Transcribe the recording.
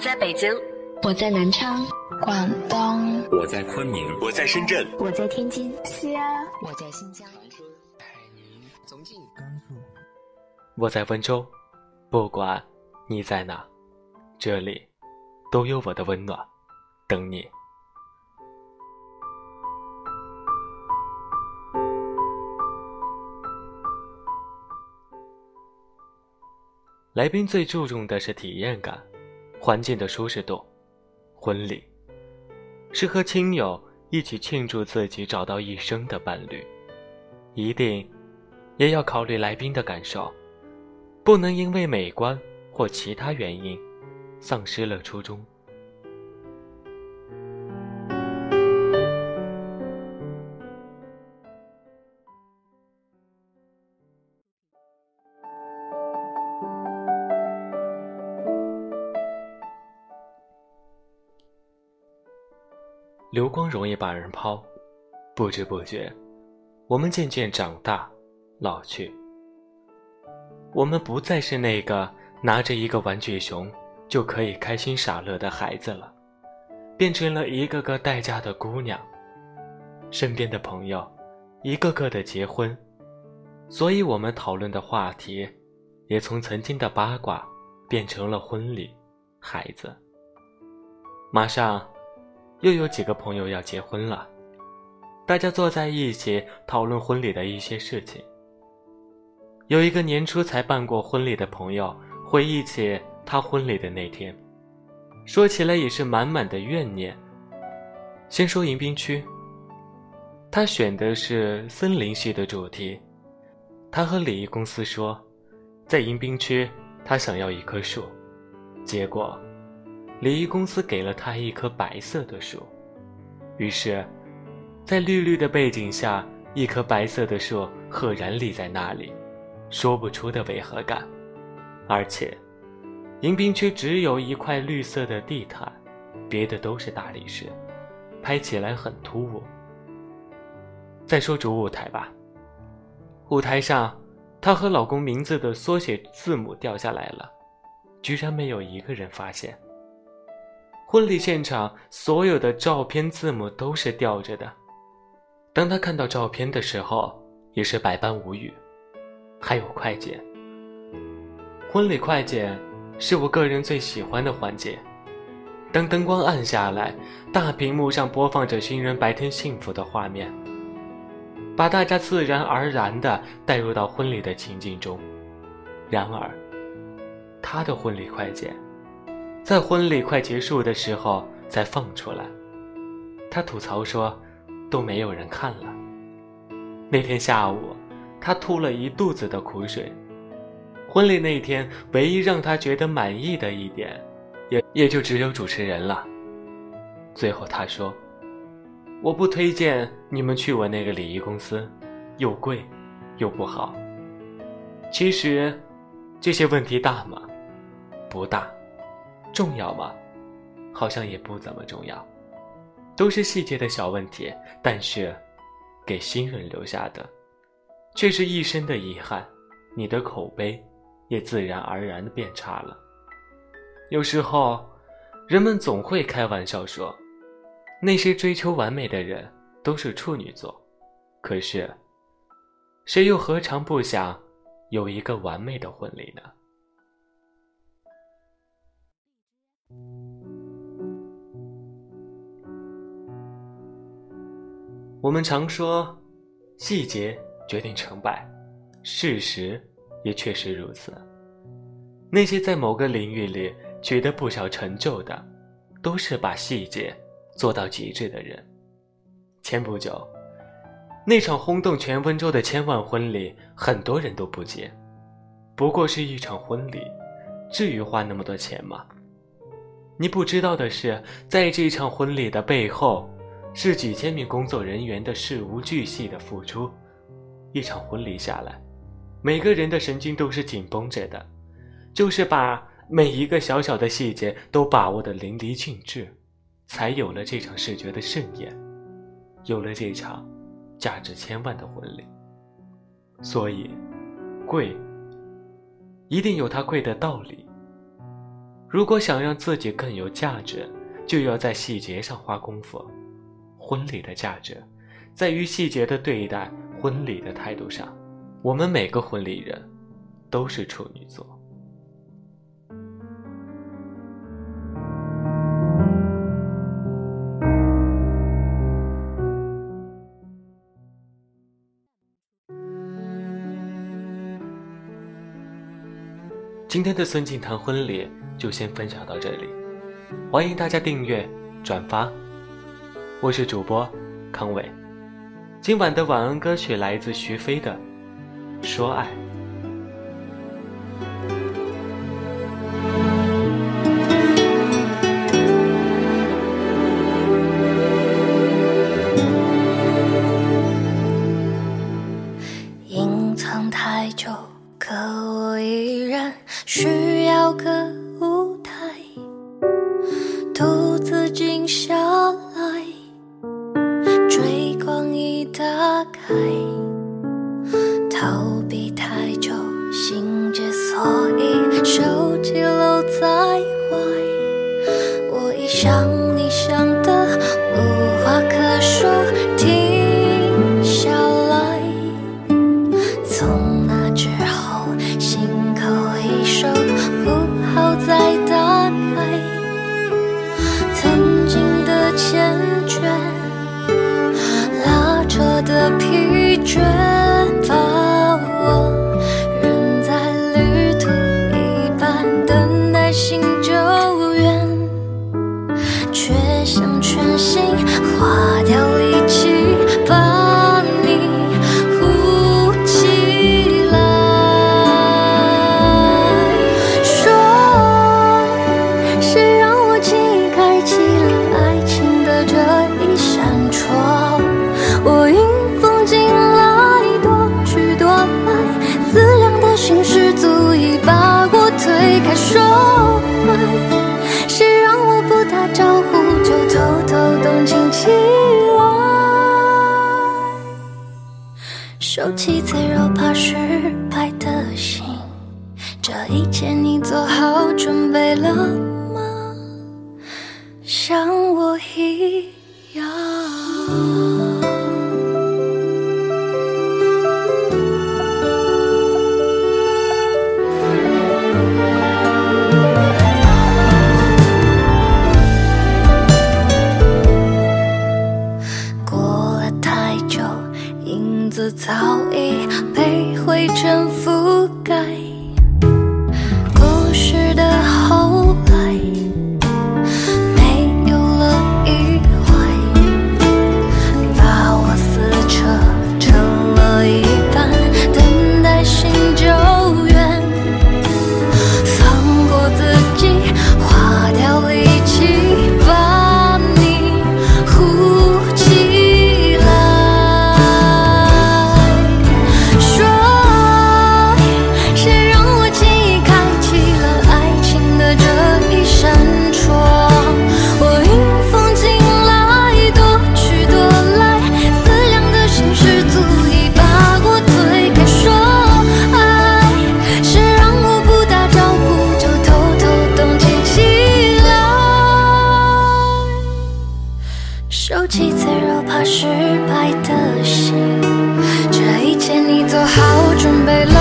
我在北京，我在南昌，广东，我在昆明，我在深圳，我在天津，西安，我在新疆，海宁，重庆，甘肃，我在温州。不管你在哪，这里都有我的温暖，等你。来宾最注重的是体验感，环境的舒适度。婚礼是和亲友一起庆祝自己找到一生的伴侣，一定也要考虑来宾的感受，不能因为美观或其他原因丧失了初衷。流光容易把人抛，不知不觉，我们渐渐长大、老去。我们不再是那个拿着一个玩具熊就可以开心傻乐的孩子了，变成了一个个待嫁的姑娘。身边的朋友，一个个的结婚，所以我们讨论的话题，也从曾经的八卦，变成了婚礼、孩子。马上。又有几个朋友要结婚了，大家坐在一起讨论婚礼的一些事情。有一个年初才办过婚礼的朋友回忆起他婚礼的那天，说起来也是满满的怨念。先说迎宾区，他选的是森林系的主题，他和礼仪公司说，在迎宾区他想要一棵树，结果。礼仪公司给了他一棵白色的树，于是，在绿绿的背景下，一棵白色的树赫然立在那里，说不出的违和感。而且，迎宾区只有一块绿色的地毯，别的都是大理石，拍起来很突兀。再说主舞台吧，舞台上，她和老公名字的缩写字母掉下来了，居然没有一个人发现。婚礼现场所有的照片字母都是吊着的。当他看到照片的时候，也是百般无语。还有快剪，婚礼快剪是我个人最喜欢的环节。当灯光暗下来，大屏幕上播放着新人白天幸福的画面，把大家自然而然地带入到婚礼的情境中。然而，他的婚礼快剪。在婚礼快结束的时候才放出来，他吐槽说：“都没有人看了。”那天下午，他吐了一肚子的苦水。婚礼那天，唯一让他觉得满意的一点，也也就只有主持人了。最后他说：“我不推荐你们去我那个礼仪公司，又贵，又不好。”其实，这些问题大吗？不大。重要吗？好像也不怎么重要，都是细节的小问题。但是，给新人留下的，却是一生的遗憾。你的口碑，也自然而然的变差了。有时候，人们总会开玩笑说，那些追求完美的人都是处女座。可是，谁又何尝不想有一个完美的婚礼呢？我们常说，细节决定成败，事实也确实如此。那些在某个领域里取得不小成就的，都是把细节做到极致的人。前不久，那场轰动全温州的千万婚礼，很多人都不接。不过是一场婚礼，至于花那么多钱吗？你不知道的是，在这场婚礼的背后。是几千名工作人员的事无巨细的付出，一场婚礼下来，每个人的神经都是紧绷着的，就是把每一个小小的细节都把握的淋漓尽致，才有了这场视觉的盛宴，有了这场价值千万的婚礼。所以，贵一定有它贵的道理。如果想让自己更有价值，就要在细节上花功夫。婚礼的价值，在于细节的对待婚礼的态度上。我们每个婚礼人，都是处女座。今天的孙静谈婚礼就先分享到这里，欢迎大家订阅转发。我是主播康伟，今晚的晚安歌曲来自徐飞的《说爱》。下几次肉怕失败的心，这一切你做好准备了吗？像我一样。影子早已被灰尘覆收起脆弱怕失败的心，这一切你做好准备了。